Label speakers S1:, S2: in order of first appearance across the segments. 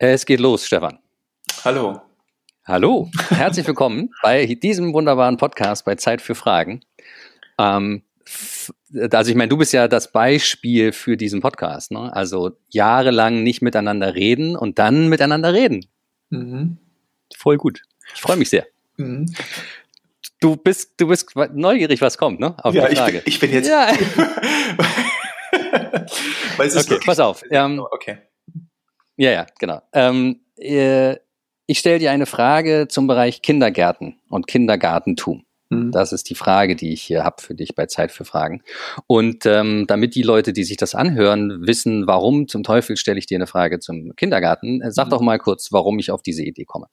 S1: Es geht los, Stefan.
S2: Hallo.
S1: Hallo, herzlich willkommen bei diesem wunderbaren Podcast bei Zeit für Fragen. Ähm, also ich meine, du bist ja das Beispiel für diesen Podcast. Ne? Also jahrelang nicht miteinander reden und dann miteinander reden. Mhm. Voll gut. Ich freue mich sehr. Mhm. Du bist, du bist neugierig, was kommt, ne?
S2: Auf ja, die Frage. Ich, bin, ich bin jetzt. Ja.
S1: okay, pass auf. Ähm, okay. Ja, ja, genau. Ähm, äh, ich stelle dir eine Frage zum Bereich Kindergärten und Kindergartentum. Mhm. Das ist die Frage, die ich hier habe für dich bei Zeit für Fragen. Und ähm, damit die Leute, die sich das anhören, wissen, warum zum Teufel stelle ich dir eine Frage zum Kindergarten, äh, sag mhm. doch mal kurz, warum ich auf diese Idee komme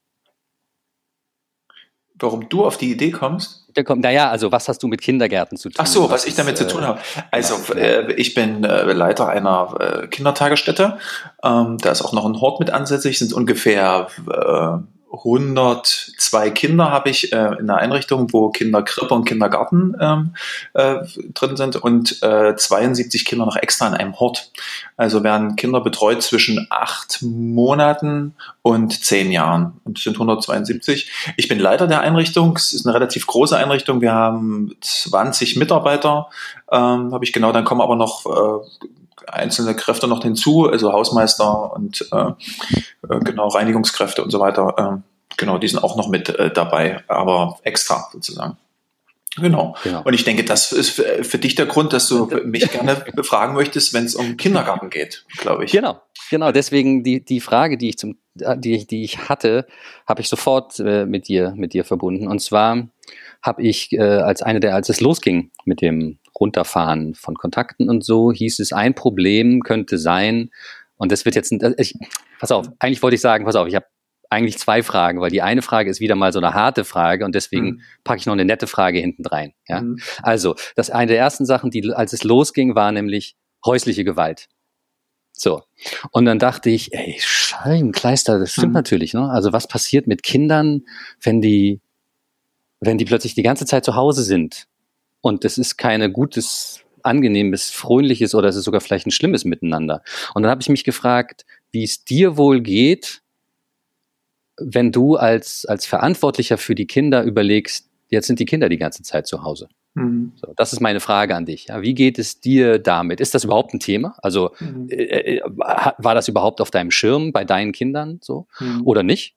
S2: warum du auf die Idee kommst?
S1: Naja, also was hast du mit Kindergärten zu tun?
S2: Ach so, was, was ich damit ist, zu tun äh, habe. Also äh, ich bin äh, Leiter einer äh, Kindertagesstätte. Ähm, da ist auch noch ein Hort mit ansässig, sind ungefähr äh, 102 Kinder habe ich äh, in einer Einrichtung, wo Kinderkrippe und Kindergarten ähm, äh, drin sind und äh, 72 Kinder noch extra in einem Hort. Also werden Kinder betreut zwischen acht Monaten und zehn Jahren. Und es sind 172. Ich bin Leiter der Einrichtung. Es ist eine relativ große Einrichtung. Wir haben 20 Mitarbeiter. Ähm, habe ich genau. Dann kommen aber noch äh, einzelne Kräfte noch hinzu, also Hausmeister und äh, äh, genau Reinigungskräfte und so weiter. Äh, genau, die sind auch noch mit äh, dabei, aber extra sozusagen. Genau. genau. Und ich denke, das ist für, für, dich der Grund, dass du mich gerne befragen möchtest, wenn es um Kindergarten geht, glaube ich.
S1: Genau. Genau, deswegen die, die Frage, die ich zum, die, die ich hatte, habe ich sofort äh, mit dir, mit dir verbunden. Und zwar habe ich äh, als eine der, als es losging mit dem Runterfahren von Kontakten und so, hieß es, ein Problem könnte sein, und das wird jetzt, ich, pass auf, eigentlich wollte ich sagen, pass auf, ich habe eigentlich zwei Fragen, weil die eine Frage ist wieder mal so eine harte Frage und deswegen mhm. packe ich noch eine nette Frage hinten rein. Ja? Mhm. Also, das eine der ersten Sachen, die, als es losging, war nämlich häusliche Gewalt. So. Und dann dachte ich, ey, Scheibenkleister, das stimmt mhm. natürlich, ne? Also was passiert mit Kindern, wenn die, wenn die plötzlich die ganze Zeit zu Hause sind und das ist keine gutes, angenehmes, freundliches oder es ist sogar vielleicht ein schlimmes Miteinander. Und dann habe ich mich gefragt, wie es dir wohl geht, wenn du als, als Verantwortlicher für die Kinder überlegst, jetzt sind die Kinder die ganze Zeit zu Hause. Mhm. So, das ist meine Frage an dich. Ja, wie geht es dir damit? Ist das überhaupt ein Thema? Also mhm. äh, äh war das überhaupt auf deinem Schirm bei deinen Kindern so mhm. oder nicht?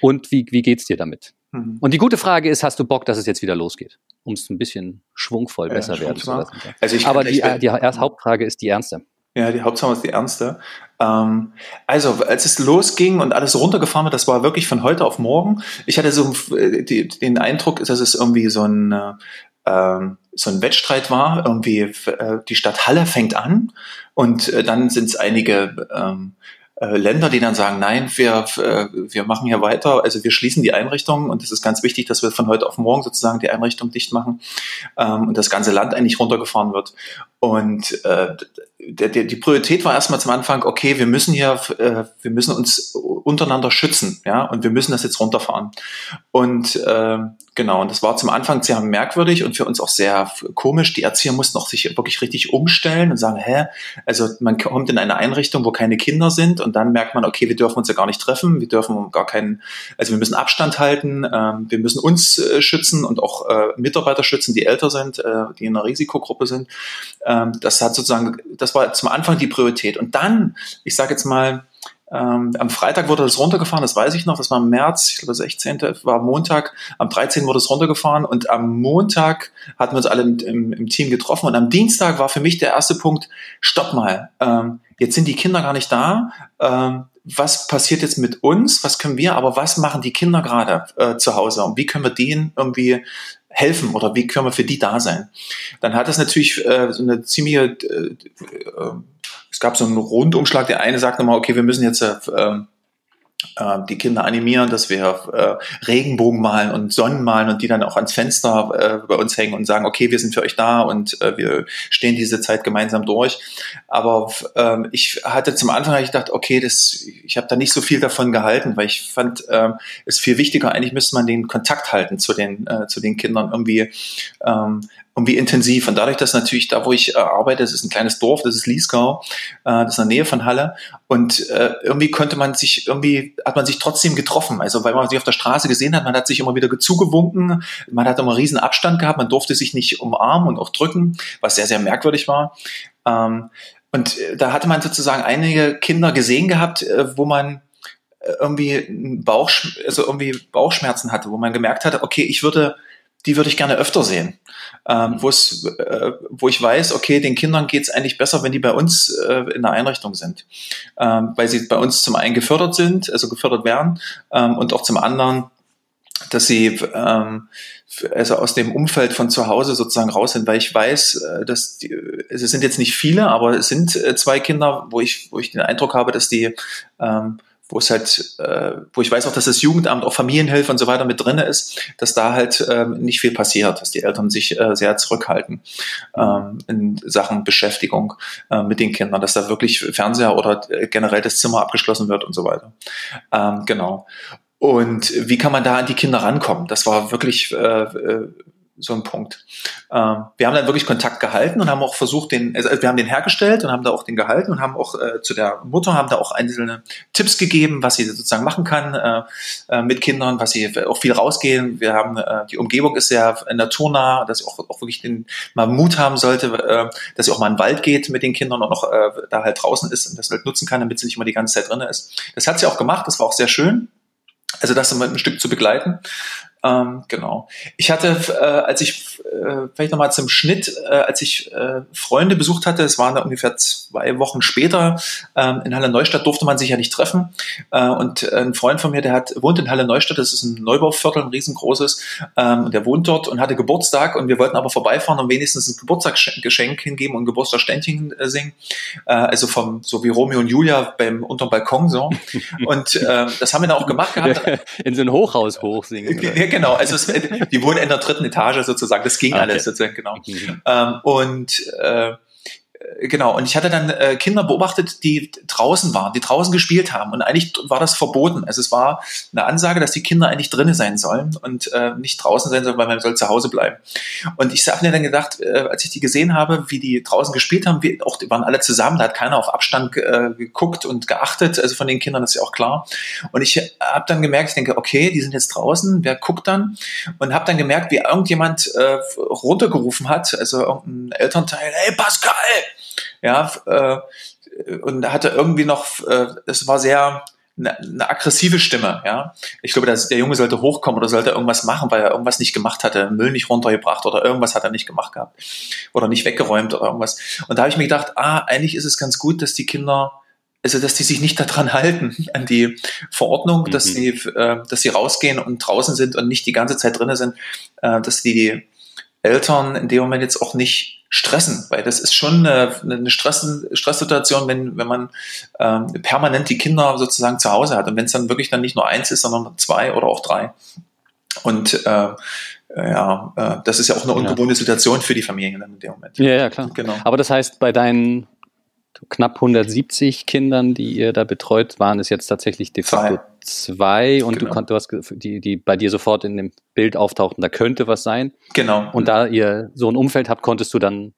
S1: Und wie, wie es dir damit? Mhm. Und die gute Frage ist, hast du Bock, dass es jetzt wieder losgeht? Um es ein bisschen schwungvoll ja, besser werden zu lassen. Also ich Aber die, die, die Hauptfrage ist die ernste.
S2: Ja, die Hauptsache ist die ernste. Ähm, also, als es losging und alles runtergefahren wird, das war wirklich von heute auf morgen. Ich hatte so äh, die, den Eindruck, dass es irgendwie so ein, äh, so ein Wettstreit war. Irgendwie äh, die Stadt Halle fängt an und äh, dann sind es einige ähm, äh, Länder, die dann sagen, nein, wir, äh, wir machen hier weiter, also wir schließen die Einrichtung und es ist ganz wichtig, dass wir von heute auf morgen sozusagen die Einrichtung dicht machen ähm, und das ganze Land eigentlich runtergefahren wird. Und äh, der, der, die Priorität war erstmal zum Anfang, okay, wir müssen hier, äh, wir müssen uns untereinander schützen, ja, und wir müssen das jetzt runterfahren. Und äh, genau, und das war zum Anfang sehr merkwürdig und für uns auch sehr komisch. Die Erzieher mussten auch sich wirklich richtig umstellen und sagen, hä, also man kommt in eine Einrichtung, wo keine Kinder sind und dann merkt man, okay, wir dürfen uns ja gar nicht treffen, wir dürfen gar keinen, also wir müssen Abstand halten, äh, wir müssen uns äh, schützen und auch äh, Mitarbeiter schützen, die älter sind, äh, die in einer Risikogruppe sind. Ähm, das hat sozusagen, das war zum Anfang die Priorität. Und dann, ich sage jetzt mal, ähm, am Freitag wurde das runtergefahren, das weiß ich noch, das war im März, ich glaube 16. war Montag, am 13. wurde es runtergefahren und am Montag hatten wir uns alle im, im, im, Team getroffen und am Dienstag war für mich der erste Punkt, stopp mal, ähm, jetzt sind die Kinder gar nicht da, ähm, was passiert jetzt mit uns, was können wir, aber was machen die Kinder gerade äh, zu Hause und wie können wir denen irgendwie helfen oder wie können wir für die da sein? Dann hat das natürlich äh, so eine ziemliche, äh, äh, es gab so einen Rundumschlag, der eine sagt nochmal, okay, wir müssen jetzt äh, äh, die Kinder animieren, dass wir äh, Regenbogen malen und Sonnen malen und die dann auch ans Fenster äh, bei uns hängen und sagen, okay, wir sind für euch da und äh, wir stehen diese Zeit gemeinsam durch. Aber ähm, ich hatte zum Anfang gedacht, okay, das, ich habe da nicht so viel davon gehalten, weil ich fand ähm, es viel wichtiger. Eigentlich müsste man den Kontakt halten zu den zu den Kindern irgendwie ähm, und wie intensiv. Und dadurch, dass natürlich da, wo ich äh, arbeite, das ist ein kleines Dorf, das ist Liesgau, äh, das ist in der Nähe von Halle. Und äh, irgendwie konnte man sich, irgendwie hat man sich trotzdem getroffen. Also weil man sich auf der Straße gesehen hat, man hat sich immer wieder zugewunken, man hat immer riesen Abstand gehabt, man durfte sich nicht umarmen und auch drücken, was sehr, sehr merkwürdig war. Ähm, und äh, da hatte man sozusagen einige Kinder gesehen gehabt, äh, wo man äh, irgendwie Bauch, also irgendwie Bauchschmerzen hatte, wo man gemerkt hatte, okay, ich würde die würde ich gerne öfter sehen. Ähm, wo es, äh, wo ich weiß, okay, den Kindern geht es eigentlich besser, wenn die bei uns äh, in der Einrichtung sind. Ähm, weil sie bei uns zum einen gefördert sind, also gefördert werden, ähm, und auch zum anderen, dass sie ähm, also aus dem Umfeld von zu Hause sozusagen raus sind, weil ich weiß, äh, dass die, es sind jetzt nicht viele, aber es sind äh, zwei Kinder, wo ich, wo ich den Eindruck habe, dass die ähm, wo es halt, äh, wo ich weiß auch, dass das Jugendamt, auch Familienhilfe und so weiter mit drin ist, dass da halt ähm, nicht viel passiert, dass die Eltern sich äh, sehr zurückhalten ähm, in Sachen Beschäftigung äh, mit den Kindern, dass da wirklich Fernseher oder äh, generell das Zimmer abgeschlossen wird und so weiter. Ähm, genau. Und wie kann man da an die Kinder rankommen? Das war wirklich äh, äh so ein Punkt. Ähm, wir haben dann wirklich Kontakt gehalten und haben auch versucht, den, also wir haben den hergestellt und haben da auch den gehalten und haben auch äh, zu der Mutter haben da auch einzelne Tipps gegeben, was sie sozusagen machen kann äh, äh, mit Kindern, was sie auch viel rausgehen. Wir haben äh, die Umgebung ist sehr naturnah, dass sie auch, auch wirklich den mal Mut haben sollte, äh, dass sie auch mal in den Wald geht mit den Kindern und noch äh, da halt draußen ist und das halt nutzen kann, damit sie nicht immer die ganze Zeit drin ist. Das hat sie auch gemacht, das war auch sehr schön. Also das ein Stück zu begleiten. Ähm, genau. Ich hatte, äh, als ich, äh, vielleicht nochmal zum Schnitt, äh, als ich äh, Freunde besucht hatte, es waren da ungefähr zwei Wochen später, ähm, in Halle Neustadt durfte man sich ja nicht treffen. Äh, und ein Freund von mir, der hat, wohnt in Halle Neustadt, das ist ein Neubauviertel, ein riesengroßes, ähm, der wohnt dort und hatte Geburtstag und wir wollten aber vorbeifahren und wenigstens ein Geburtstagsgeschenk hingeben und Geburtstagsständchen äh, singen. Äh, also vom, so wie Romeo und Julia beim unterm Balkon so. Und äh, das haben wir dann auch gemacht gehabt.
S1: In so ein Hochhaus hochsingen.
S2: Ja, genau. Also es, die wohnen in der dritten Etage sozusagen. Das ging okay. alles sozusagen, genau. Mhm. Ähm, und äh, äh, genau, und ich hatte dann äh, Kinder beobachtet, die draußen waren, die draußen gespielt haben. Und eigentlich war das verboten. Also es war eine Ansage, dass die Kinder eigentlich drinnen sein sollen und äh, nicht draußen sein sollen, weil man soll zu Hause bleiben. Und ich habe mir dann gedacht, äh, als ich die gesehen habe, wie die draußen gespielt haben, wie, auch die waren alle zusammen, da hat keiner auf Abstand äh, geguckt und geachtet, also von den Kindern, das ist ja auch klar. Und ich habe dann gemerkt, ich denke, okay, die sind jetzt draußen, wer guckt dann? Und habe dann gemerkt, wie irgendjemand äh, runtergerufen hat, also irgendein Elternteil, hey Pascal! Ja, äh, und hatte irgendwie noch, äh, es war sehr eine, eine aggressive Stimme, ja. Ich glaube, dass der Junge sollte hochkommen oder sollte irgendwas machen, weil er irgendwas nicht gemacht hatte, Müll nicht runtergebracht oder irgendwas hat er nicht gemacht gehabt oder nicht weggeräumt oder irgendwas. Und da habe ich mir gedacht, ah, eigentlich ist es ganz gut, dass die Kinder also dass die sich nicht daran halten, an die Verordnung, mhm. dass sie, äh, dass sie rausgehen und draußen sind und nicht die ganze Zeit drinnen sind, äh, dass die Eltern in dem Moment jetzt auch nicht stressen, weil das ist schon eine, eine Stress, Stresssituation, wenn, wenn man ähm, permanent die Kinder sozusagen zu Hause hat und wenn es dann wirklich dann nicht nur eins ist, sondern zwei oder auch drei. Und äh, ja, äh, das ist ja auch eine ungewohnte Situation für die Familien in dem Moment.
S1: Ja, ja, klar. Genau. Aber das heißt, bei deinen knapp 170 Kindern, die ihr da betreut, waren es jetzt tatsächlich de facto zwei, zwei und genau. du, du hast die, die bei dir sofort in dem Bild auftauchten, da könnte was sein.
S2: Genau.
S1: Und da ihr so ein Umfeld habt, konntest du dann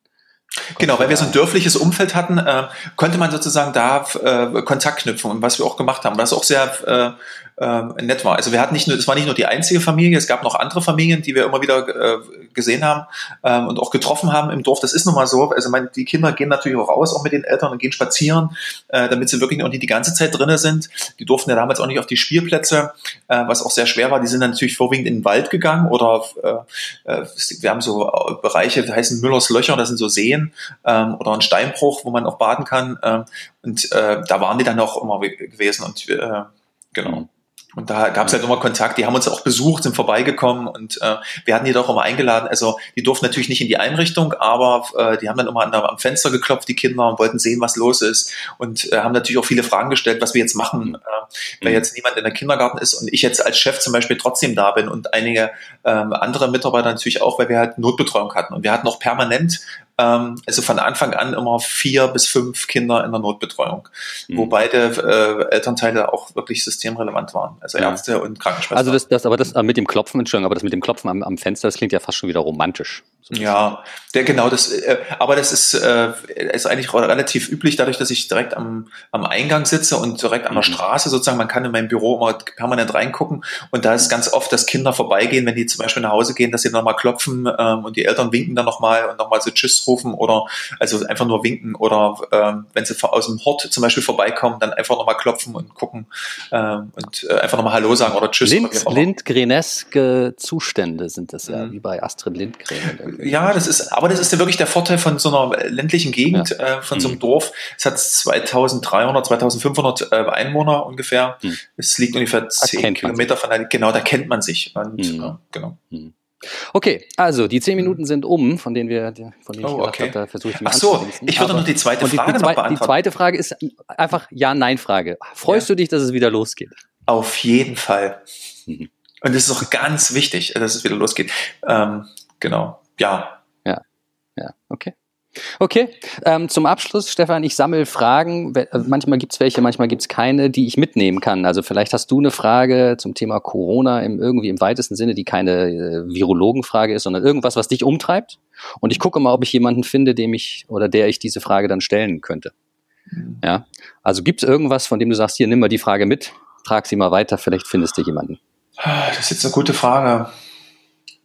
S2: Genau, weil wir so ein dörfliches Umfeld hatten, äh, konnte man sozusagen da äh, Kontakt knüpfen und was wir auch gemacht haben. Das ist auch sehr äh, ähm, nett war. Also wir hatten nicht nur, es war nicht nur die einzige Familie, es gab noch andere Familien, die wir immer wieder äh, gesehen haben ähm, und auch getroffen haben im Dorf. Das ist nun mal so. Also mein, die Kinder gehen natürlich auch raus, auch mit den Eltern und gehen spazieren, äh, damit sie wirklich auch nicht die ganze Zeit drinnen sind. Die durften ja damals auch nicht auf die Spielplätze, äh, was auch sehr schwer war. Die sind dann natürlich vorwiegend in den Wald gegangen oder äh, äh wir haben so Bereiche, die heißen Müllers Löcher, das sind so Seen ähm, oder ein Steinbruch, wo man auch baden kann. Äh, und äh, da waren die dann auch immer gewesen und äh, genau. Und da gab es halt immer Kontakt, die haben uns auch besucht, sind vorbeigekommen und äh, wir hatten die doch immer eingeladen. Also die durften natürlich nicht in die Einrichtung, aber äh, die haben dann immer an der, am Fenster geklopft, die Kinder, und wollten sehen, was los ist. Und äh, haben natürlich auch viele Fragen gestellt, was wir jetzt machen, äh, weil mhm. jetzt niemand in der Kindergarten ist und ich jetzt als Chef zum Beispiel trotzdem da bin und einige ähm, andere Mitarbeiter natürlich auch, weil wir halt Notbetreuung hatten. Und wir hatten auch permanent ähm, also von Anfang an immer vier bis fünf Kinder in der Notbetreuung, mhm. wo beide äh, Elternteile auch wirklich systemrelevant waren, also Ärzte ja. und Krankenschwestern.
S1: Also das, das, aber das äh, mit dem Klopfen, Entschuldigung, aber das mit dem Klopfen am, am Fenster, das klingt ja fast schon wieder romantisch.
S2: So ja, der, genau, das, äh, aber das ist, äh, ist eigentlich relativ üblich, dadurch, dass ich direkt am, am Eingang sitze und direkt an der mhm. Straße sozusagen, man kann in meinem Büro immer permanent reingucken und da ist ganz oft, dass Kinder vorbeigehen, wenn die zum Beispiel nach Hause gehen, dass sie nochmal klopfen ähm, und die Eltern winken dann nochmal und nochmal so Tschüss rufen oder also einfach nur winken oder ähm, wenn sie aus dem Hort zum Beispiel vorbeikommen, dann einfach nochmal klopfen und gucken ähm, und äh, einfach nochmal Hallo sagen oder Tschüss.
S1: Lind, Lindgreneske Zustände sind das ja, mhm. wie bei Astrid Lindgren.
S2: Ja, das ist, aber das ist ja wirklich der Vorteil von so einer ländlichen Gegend, ja. äh, von mhm. so einem mhm. Dorf. Es hat 2300, 2500 äh, Einwohner ungefähr. Mhm. Es liegt ungefähr 10 Kilometer von der, genau, da kennt man sich. Und, mhm. ja, genau.
S1: Mhm. Okay, also die zehn Minuten sind um, von denen wir, von denen
S2: oh, ich okay. habe, da versuche ich die Ach so, ich würde noch die zweite
S1: die,
S2: Frage
S1: die,
S2: noch
S1: beantworten. Die zweite Frage ist einfach Ja-Nein-Frage. Freust ja. du dich, dass es wieder losgeht?
S2: Auf jeden Fall. Mhm. Und es ist auch ganz wichtig, dass es wieder losgeht. Ähm, genau ja.
S1: Ja, ja, okay. Okay, ähm, zum Abschluss, Stefan, ich sammle Fragen. Äh, manchmal gibt es welche, manchmal gibt es keine, die ich mitnehmen kann. Also vielleicht hast du eine Frage zum Thema Corona im, irgendwie im weitesten Sinne, die keine äh, Virologenfrage ist, sondern irgendwas, was dich umtreibt. Und ich gucke mal, ob ich jemanden finde, dem ich oder der ich diese Frage dann stellen könnte. Mhm. Ja, also gibt es irgendwas, von dem du sagst, hier nimm mal die Frage mit, trag sie mal weiter, vielleicht findest du jemanden.
S2: Das ist jetzt eine gute Frage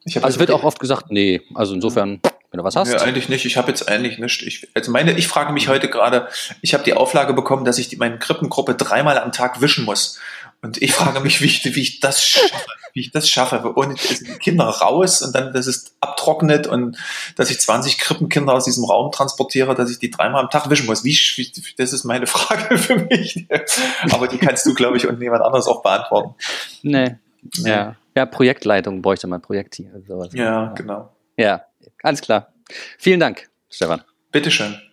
S1: also es wird auch oft gesagt, nee, also insofern, wenn du was hast.
S2: Ja, eigentlich nicht. Ich habe jetzt eigentlich nicht. Ich, also meine, ich frage mich heute gerade, ich habe die Auflage bekommen, dass ich die, meine Krippengruppe dreimal am Tag wischen muss. Und ich frage mich, wie ich, wie ich das schaffe, wie ich das schaffe. Und die Kinder raus und dann, dass es abtrocknet und dass ich 20 Krippenkinder aus diesem Raum transportiere, dass ich die dreimal am Tag wischen muss. Wie, wie das ist meine Frage für mich. Aber die kannst du, glaube ich, und jemand anderes auch beantworten.
S1: Nee. Ja. Ja, Projektleitung bräuchte man Projektteam.
S2: Sowas. Ja, genau.
S1: Ja, alles klar. Vielen Dank, Stefan.
S2: Bitteschön.